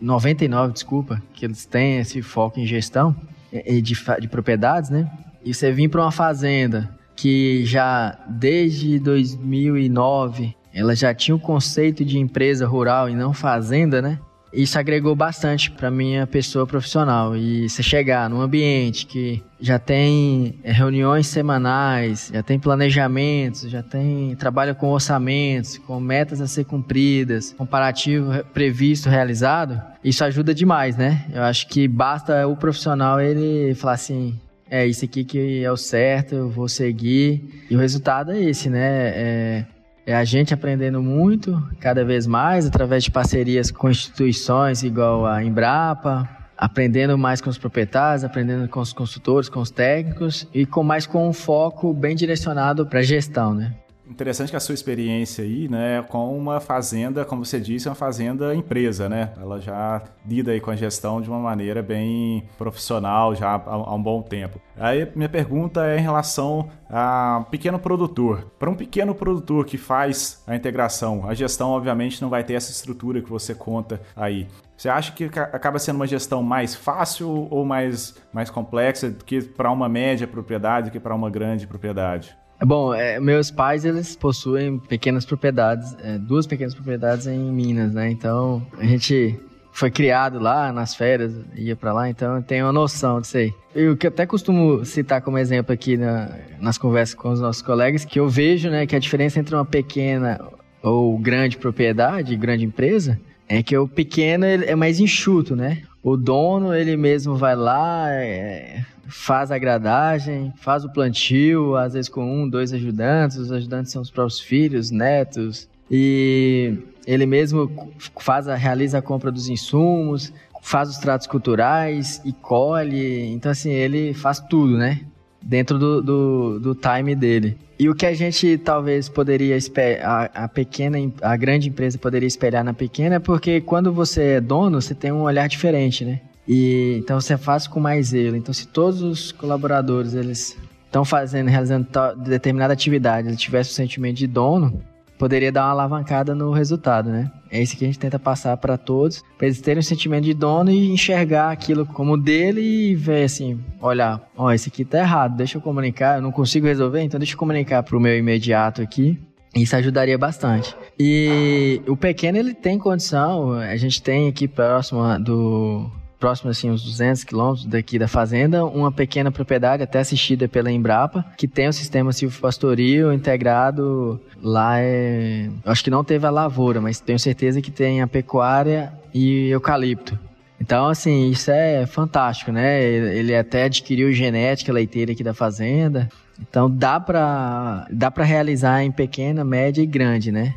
99, desculpa, que eles têm esse foco em gestão de, de propriedades, né? E você vir para uma fazenda que já desde 2009 ela já tinha o conceito de empresa rural e não fazenda, né? Isso agregou bastante para minha pessoa profissional. E você chegar num ambiente que já tem é, reuniões semanais, já tem planejamentos, já tem trabalho com orçamentos, com metas a ser cumpridas, comparativo previsto, realizado, isso ajuda demais, né? Eu acho que basta o profissional ele falar assim, é isso aqui que é o certo, eu vou seguir. E o resultado é esse, né? É, é a gente aprendendo muito, cada vez mais, através de parcerias com instituições igual a Embrapa, aprendendo mais com os proprietários, aprendendo com os consultores, com os técnicos e com mais com um foco bem direcionado para a gestão, né?
Interessante que a sua experiência aí, né, com uma fazenda, como você disse, é uma fazenda empresa, né? Ela já lida aí com a gestão de uma maneira bem profissional já há um bom tempo. Aí minha pergunta é em relação a pequeno produtor. Para um pequeno produtor que faz a integração, a gestão obviamente não vai ter essa estrutura que você conta aí. Você acha que acaba sendo uma gestão mais fácil ou mais, mais complexa do que para uma média propriedade do que para uma grande propriedade?
Bom, é, meus pais eles possuem pequenas propriedades, é, duas pequenas propriedades em Minas, né? Então a gente foi criado lá nas férias, ia para lá, então eu tenho uma noção disso aí. Eu que até costumo citar como exemplo aqui na, nas conversas com os nossos colegas, que eu vejo, né, que a diferença entre uma pequena ou grande propriedade, grande empresa, é que o pequeno é mais enxuto, né? O dono, ele mesmo vai lá, é, faz a gradagem, faz o plantio, às vezes com um, dois ajudantes, os ajudantes são os próprios filhos, netos, e ele mesmo faz a, realiza a compra dos insumos, faz os tratos culturais e colhe, então assim, ele faz tudo, né? Dentro do, do, do time dele. E o que a gente talvez poderia a pequena, a grande empresa poderia espelhar na pequena, é porque quando você é dono, você tem um olhar diferente, né? E então você faz com mais zelo. Então se todos os colaboradores eles estão fazendo, realizando determinada atividade, eles tivessem o sentimento de dono, poderia dar uma alavancada no resultado, né? É isso que a gente tenta passar para todos, para eles terem o sentimento de dono e enxergar aquilo como dele e ver assim, olha, ó, esse aqui tá errado, deixa eu comunicar, eu não consigo resolver, então deixa eu comunicar pro meu imediato aqui. Isso ajudaria bastante. E o pequeno ele tem condição, a gente tem aqui próximo do próximo assim uns 200 quilômetros daqui da fazenda, uma pequena propriedade até assistida pela Embrapa, que tem o sistema silvopastoril integrado lá é, acho que não teve a lavoura, mas tenho certeza que tem a pecuária e eucalipto. Então, assim, isso é fantástico, né? Ele até adquiriu genética leiteira aqui da fazenda. Então, dá para dá para realizar em pequena, média e grande, né?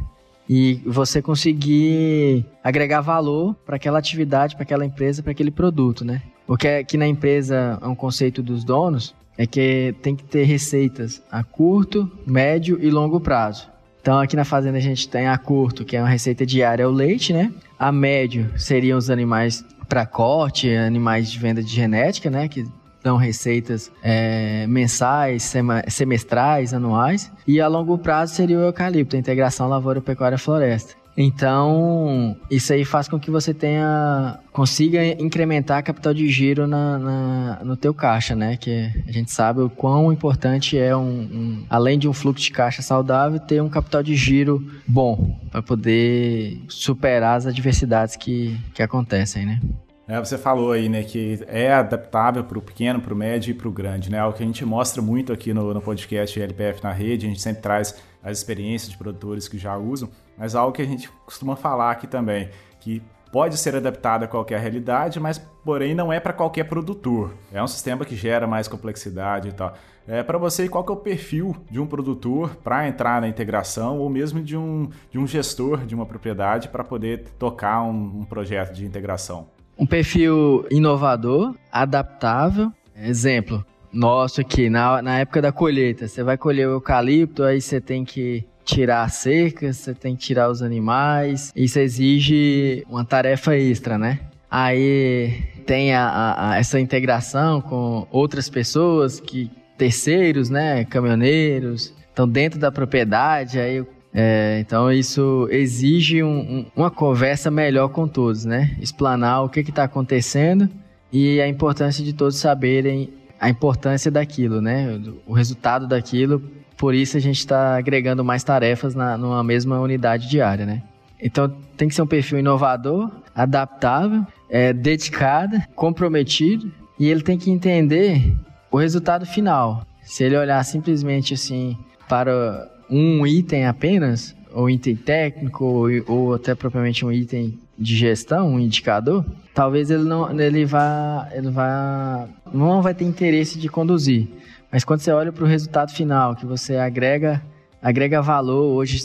E você conseguir agregar valor para aquela atividade, para aquela empresa, para aquele produto, né? Porque aqui na empresa é um conceito dos donos, é que tem que ter receitas a curto, médio e longo prazo. Então aqui na fazenda a gente tem a curto, que é uma receita diária, é o leite, né? A médio seriam os animais para corte, animais de venda de genética, né? Que dão receitas é, mensais, semestrais, anuais. E a longo prazo seria o eucalipto, a integração lavoura-pecuária-floresta. Então, isso aí faz com que você tenha consiga incrementar capital de giro na, na, no teu caixa, né? Que a gente sabe o quão importante é um, um além de um fluxo de caixa saudável, ter um capital de giro bom para poder superar as adversidades que, que acontecem, né?
É, você falou aí, né, que é adaptável para o pequeno, para o médio e para o grande, né? Algo que a gente mostra muito aqui no, no podcast LPF na rede, a gente sempre traz as experiências de produtores que já usam, mas algo que a gente costuma falar aqui também, que pode ser adaptado a qualquer realidade, mas porém não é para qualquer produtor. É um sistema que gera mais complexidade e tal. É, para você, qual que é o perfil de um produtor para entrar na integração ou mesmo de um, de um gestor de uma propriedade para poder tocar um, um projeto de integração?
Um perfil inovador, adaptável. Exemplo, nosso aqui, na, na época da colheita, você vai colher o eucalipto, aí você tem que tirar a cerca, você tem que tirar os animais, isso exige uma tarefa extra, né? Aí tem a, a, a essa integração com outras pessoas, que terceiros, né, caminhoneiros, estão dentro da propriedade, aí é, então isso exige um, um, uma conversa melhor com todos, né? Explanar o que está acontecendo e a importância de todos saberem a importância daquilo, né? O resultado daquilo. Por isso a gente está agregando mais tarefas na, numa mesma unidade diária, né? Então tem que ser um perfil inovador, adaptável, é, dedicado, comprometido e ele tem que entender o resultado final. Se ele olhar simplesmente assim para um item apenas, ou item técnico, ou, ou até propriamente um item de gestão, um indicador, talvez ele não ele vá ele vá não vai ter interesse de conduzir. Mas quando você olha para o resultado final, que você agrega agrega valor, hoje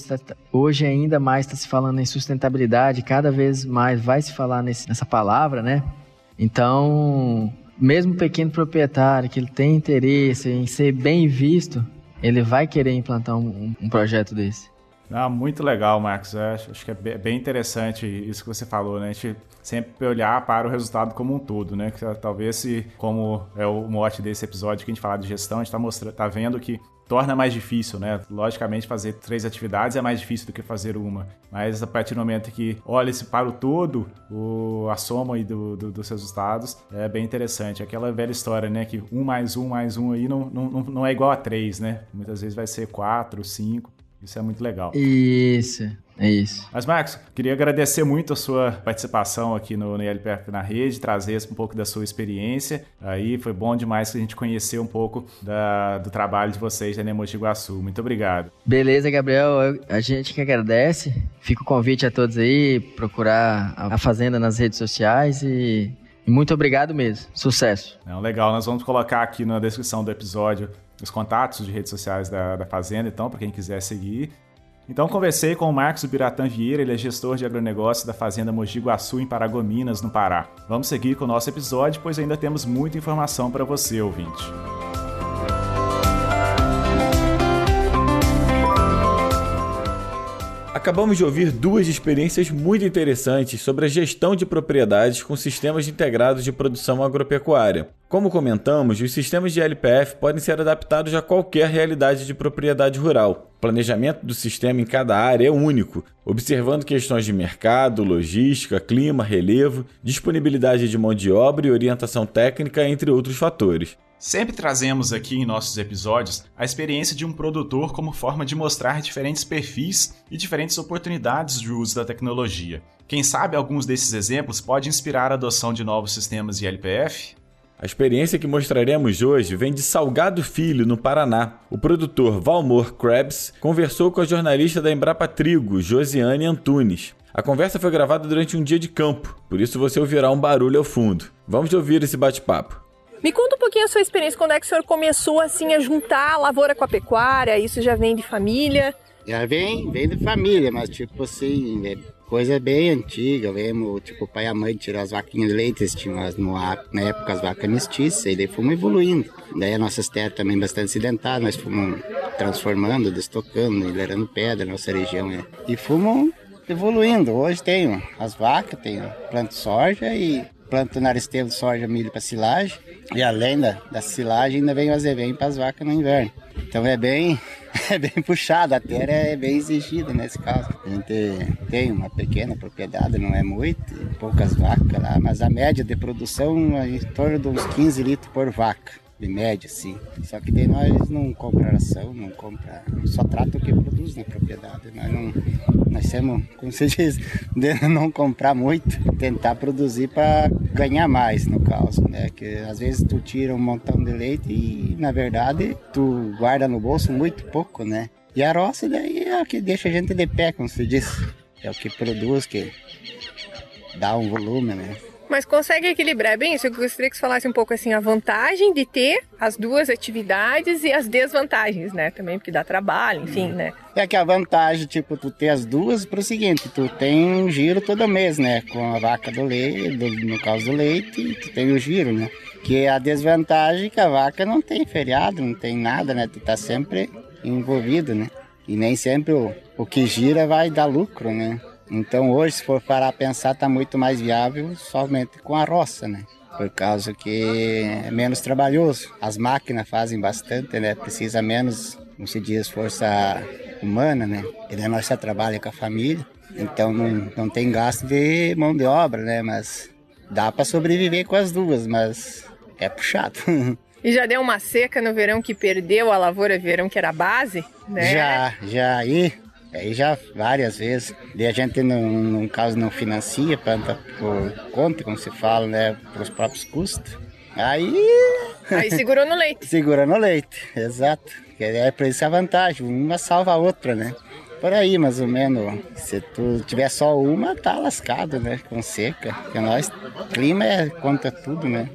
hoje ainda mais está se falando em sustentabilidade, cada vez mais vai se falar nesse, nessa palavra, né? Então, mesmo pequeno proprietário que ele tem interesse em ser bem visto, ele vai querer implantar um, um projeto desse.
Ah, muito legal, Marcos. É, acho que é bem interessante isso que você falou, né? A gente sempre olhar para o resultado como um todo, né? Que talvez se, como é o mote desse episódio que a gente fala de gestão, a gente está tá vendo que torna mais difícil, né? Logicamente, fazer três atividades é mais difícil do que fazer uma. Mas a partir do momento que olha-se para o todo, o, a soma aí do, do, dos resultados é bem interessante. Aquela velha história, né? Que um mais um mais um aí não, não, não é igual a três, né? Muitas vezes vai ser quatro, cinco. Isso é muito legal.
Isso. É isso.
Mas, Marcos, queria agradecer muito a sua participação aqui no, no ILPF na rede, trazer um pouco da sua experiência. Aí foi bom demais que a gente conhecer um pouco da, do trabalho de vocês da Nemoji Iguaçu. Muito obrigado.
Beleza, Gabriel. A gente que agradece. Fica o convite a todos aí, procurar a Fazenda nas redes sociais e e muito obrigado mesmo. Sucesso.
Não, legal. Nós vamos colocar aqui na descrição do episódio os contatos de redes sociais da, da Fazenda, então, para quem quiser seguir. Então, conversei com o Marcos Biratã Vieira, ele é gestor de agronegócio da Fazenda Mogi Guaçu, em Paragominas, no Pará. Vamos seguir com o nosso episódio, pois ainda temos muita informação para você, ouvinte.
Acabamos de ouvir duas experiências muito interessantes sobre a gestão de propriedades com sistemas integrados de produção agropecuária. Como comentamos, os sistemas de LPF podem ser adaptados a qualquer realidade de propriedade rural. Planejamento do sistema em cada área é único, observando questões de mercado, logística, clima, relevo, disponibilidade de mão de obra e orientação técnica, entre outros fatores.
Sempre trazemos aqui em nossos episódios a experiência de um produtor como forma de mostrar diferentes perfis e diferentes oportunidades de uso da tecnologia. Quem sabe alguns desses exemplos pode inspirar a adoção de novos sistemas ILPF?
A experiência que mostraremos hoje vem de Salgado Filho, no Paraná. O produtor Valmor Krebs conversou com a jornalista da Embrapa Trigo, Josiane Antunes. A conversa foi gravada durante um dia de campo, por isso você ouvirá um barulho ao fundo. Vamos ouvir esse bate-papo.
Me conta um pouquinho a sua experiência, quando é que o senhor começou assim a juntar a lavoura com a pecuária? Isso já vem de família?
Já vem, vem de família, mas tipo assim, é coisa bem antiga, mesmo, tipo, o pai e a mãe tirar as vaquinhas de leite, tinham as, no, na época as vacas mestiças, e daí fomos evoluindo. Daí as nossas terras também bastante sedentadas, nós fomos transformando, destocando, minerando pedra, nossa região, é. E fomos evoluindo. Hoje tenho as vacas, tenho planto soja e planto naristeiro de soja, milho para silagem. E além da, da silagem, ainda vem o azevém para as vacas no inverno. Então é bem, [laughs] é bem puxado, a terra é bem exigida nesse caso. A gente tem uma pequena propriedade, não é muito, poucas vacas lá, mas a média de produção é em torno de uns 15 litros por vaca de média, sim. Só que daí nós não compra ração, não compra, só trata o que produz na propriedade. Nós não, nós temos, como você [laughs] diz, de não comprar muito, tentar produzir para ganhar mais, no caso, né? Que às vezes tu tira um montão de leite e na verdade tu guarda no bolso muito pouco, né? E a roça daí é o que deixa a gente de pé, como se diz. É o que produz, que dá um volume, né?
Mas consegue equilibrar bem isso? Eu gostaria que você falasse um pouco assim a vantagem de ter as duas atividades e as desvantagens, né? Também porque dá trabalho, enfim, né?
É que a vantagem, tipo, tu ter as duas para o seguinte, tu tem um giro todo mês, né? Com a vaca do leite, do, no caso do leite, tu tem o giro, né? Que a desvantagem é que a vaca não tem feriado, não tem nada, né? Tu tá sempre envolvido, né? E nem sempre o, o que gira vai dar lucro, né? Então hoje, se for parar a pensar, está muito mais viável somente com a roça, né? Por causa que é menos trabalhoso. As máquinas fazem bastante, né? Precisa menos, como se diz, força humana, né? E daí nós só trabalha com a família, então não, não tem gasto de mão de obra, né? Mas dá para sobreviver com as duas, mas é puxado. [laughs]
E já deu uma seca no verão que perdeu a lavoura verão, que era a base, né?
Já, já. aí Aí já várias vezes. E a gente, num, num caso, não financia, planta por conta, como se fala, né? Para os próprios custos. Aí. [laughs]
Aí segurou no leite.
segura no leite, exato. É para isso a vantagem. Uma salva a outra, né? Por aí, mais ou menos. Se tu tiver só uma, tá lascado, né? Com seca. Porque nós, clima é, conta tudo, né?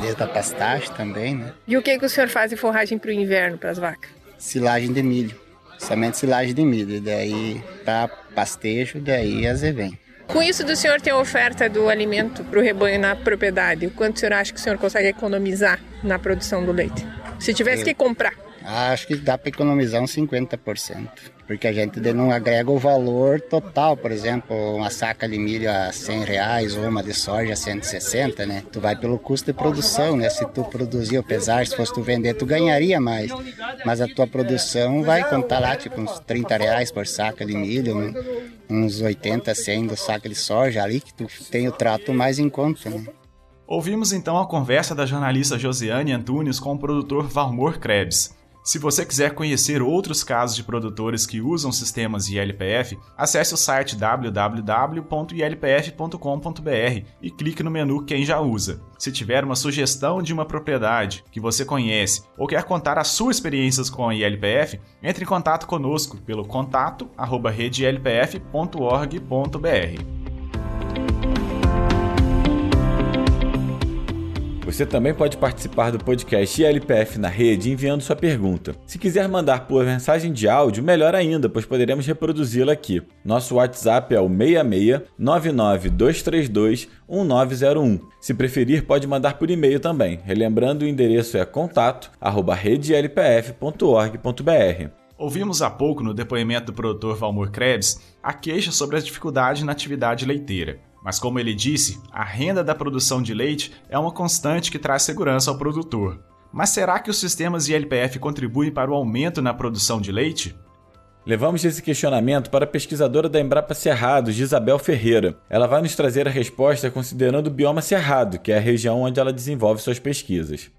Desde a pastagem também, né?
E o que, que o senhor faz de forragem para o inverno, para as vacas?
Silagem de milho somente silagem de milho, daí para pastejo, daí azevém.
Com isso do senhor ter a oferta do alimento para o rebanho na propriedade, o quanto o senhor acha que o senhor consegue economizar na produção do leite? Se tivesse que comprar.
Acho que dá para economizar uns 50% porque a gente não agrega o valor total, por exemplo, uma saca de milho a 100 reais ou uma de soja a 160, né? Tu vai pelo custo de produção, né? Se tu produzir, apesar se fosse tu vender, tu ganharia mais, mas a tua produção vai contar lá tipo uns 30 reais por saca de milho, uns 80, 100 do saca de soja ali que tu tem o trato mais em conta, né?
Ouvimos então a conversa da jornalista Josiane Antunes com o produtor Valmor Krebs. Se você quiser conhecer outros casos de produtores que usam sistemas ILPF, acesse o site www.ilpf.com.br e clique no menu Quem já usa. Se tiver uma sugestão de uma propriedade que você conhece ou quer contar as suas experiências com a ILPF, entre em contato conosco pelo contato@redelpf.org.br.
Você também pode participar do podcast ILPF na rede enviando sua pergunta. Se quiser mandar por mensagem de áudio, melhor ainda, pois poderemos reproduzi-la aqui. Nosso WhatsApp é o 66 99232 1901. Se preferir, pode mandar por e-mail também. Relembrando, o endereço é contato@redelpf.org.br.
Ouvimos há pouco no depoimento do produtor Valmor Krebs a queixa sobre as dificuldades na atividade leiteira. Mas, como ele disse, a renda da produção de leite é uma constante que traz segurança ao produtor. Mas será que os sistemas ILPF contribuem para o aumento na produção de leite?
Levamos esse questionamento para a pesquisadora da Embrapa Cerrados, Isabel Ferreira. Ela vai nos trazer a resposta considerando o bioma cerrado, que é a região onde ela desenvolve suas pesquisas.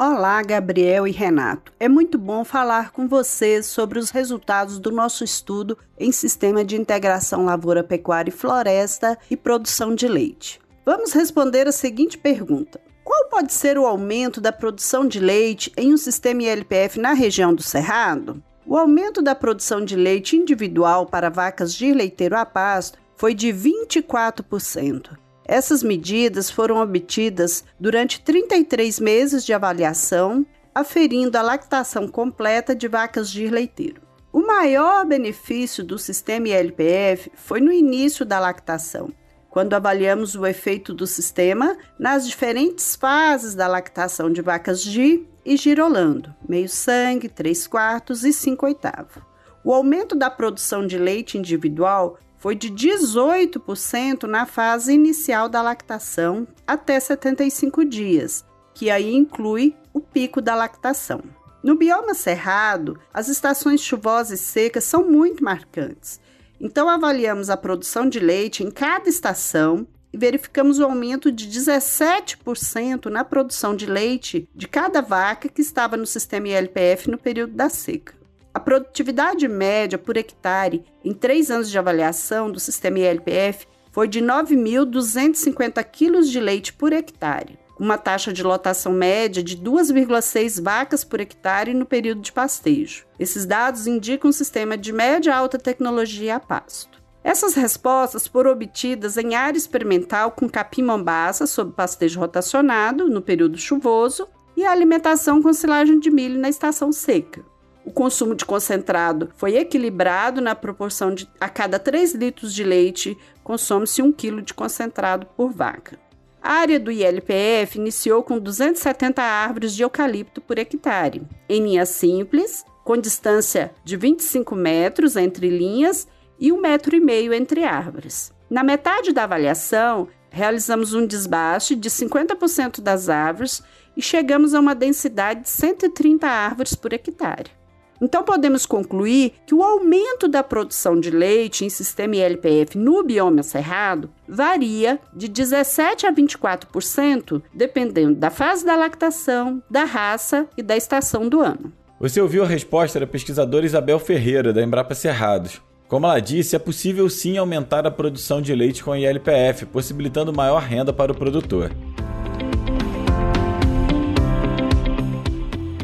Olá, Gabriel e Renato. É muito bom falar com vocês sobre os resultados do nosso estudo em Sistema de Integração Lavoura, Pecuária e Floresta e Produção de Leite. Vamos responder a seguinte pergunta: Qual pode ser o aumento da produção de leite em um sistema ILPF na região do Cerrado? O aumento da produção de leite individual para vacas de leiteiro a pasto foi de 24%. Essas medidas foram obtidas durante 33 meses de avaliação, aferindo a lactação completa de vacas de leiteiro. O maior benefício do sistema ILPF foi no início da lactação, quando avaliamos o efeito do sistema nas diferentes fases da lactação de vacas de e girolando, meio sangue, 3 quartos e 5 oitavos. O aumento da produção de leite individual foi de 18% na fase inicial da lactação até 75 dias, que aí inclui o pico da lactação. No bioma cerrado, as estações chuvosas e secas são muito marcantes. Então avaliamos a produção de leite em cada estação e verificamos o aumento de 17% na produção de leite de cada vaca que estava no sistema ILPF no período da seca. A produtividade média por hectare em três anos de avaliação do sistema ILPF foi de 9.250 quilos de leite por hectare, uma taxa de lotação média de 2,6 vacas por hectare no período de pastejo. Esses dados indicam um sistema de média alta tecnologia a pasto. Essas respostas foram obtidas em área experimental com capim mombaça sob pastejo rotacionado no período chuvoso e a alimentação com silagem de milho na estação seca. O consumo de concentrado foi equilibrado na proporção de a cada 3 litros de leite consome-se 1 kg de concentrado por vaca. A área do ILPF iniciou com 270 árvores de eucalipto por hectare, em linhas simples, com distância de 25 metros entre linhas e um metro e meio entre árvores. Na metade da avaliação, realizamos um desbaste de 50% das árvores e chegamos a uma densidade de 130 árvores por hectare. Então, podemos concluir que o aumento da produção de leite em sistema ILPF no bioma cerrado varia de 17% a 24%, dependendo da fase da lactação, da raça e da estação do ano.
Você ouviu a resposta da pesquisadora Isabel Ferreira, da Embrapa Cerrados. Como ela disse, é possível sim aumentar a produção de leite com ILPF, possibilitando maior renda para o produtor.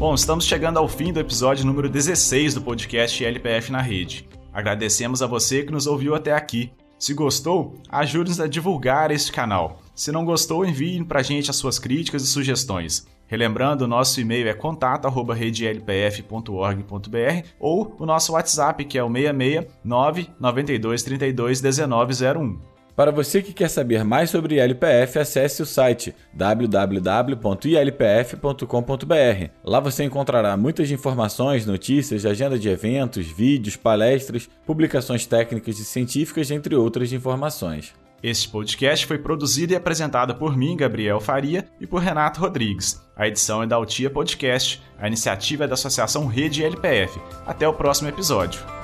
Bom, estamos chegando ao fim do episódio número 16 do podcast ILPF na Rede. Agradecemos a você que nos ouviu até aqui. Se gostou, ajude-nos a divulgar este canal. Se não gostou, envie para a gente as suas críticas e sugestões. Relembrando, nosso e-mail é contato@redelpf.org.br ou o nosso WhatsApp que é o 66 992 32 1901.
Para você que quer saber mais sobre ILPF, acesse o site www.ilpf.com.br. Lá você encontrará muitas informações, notícias, agenda de eventos, vídeos, palestras, publicações técnicas e científicas, entre outras informações.
Este podcast foi produzido e apresentado por mim, Gabriel Faria, e por Renato Rodrigues. A edição é da Altia Podcast, a iniciativa é da Associação Rede LPF. Até o próximo episódio.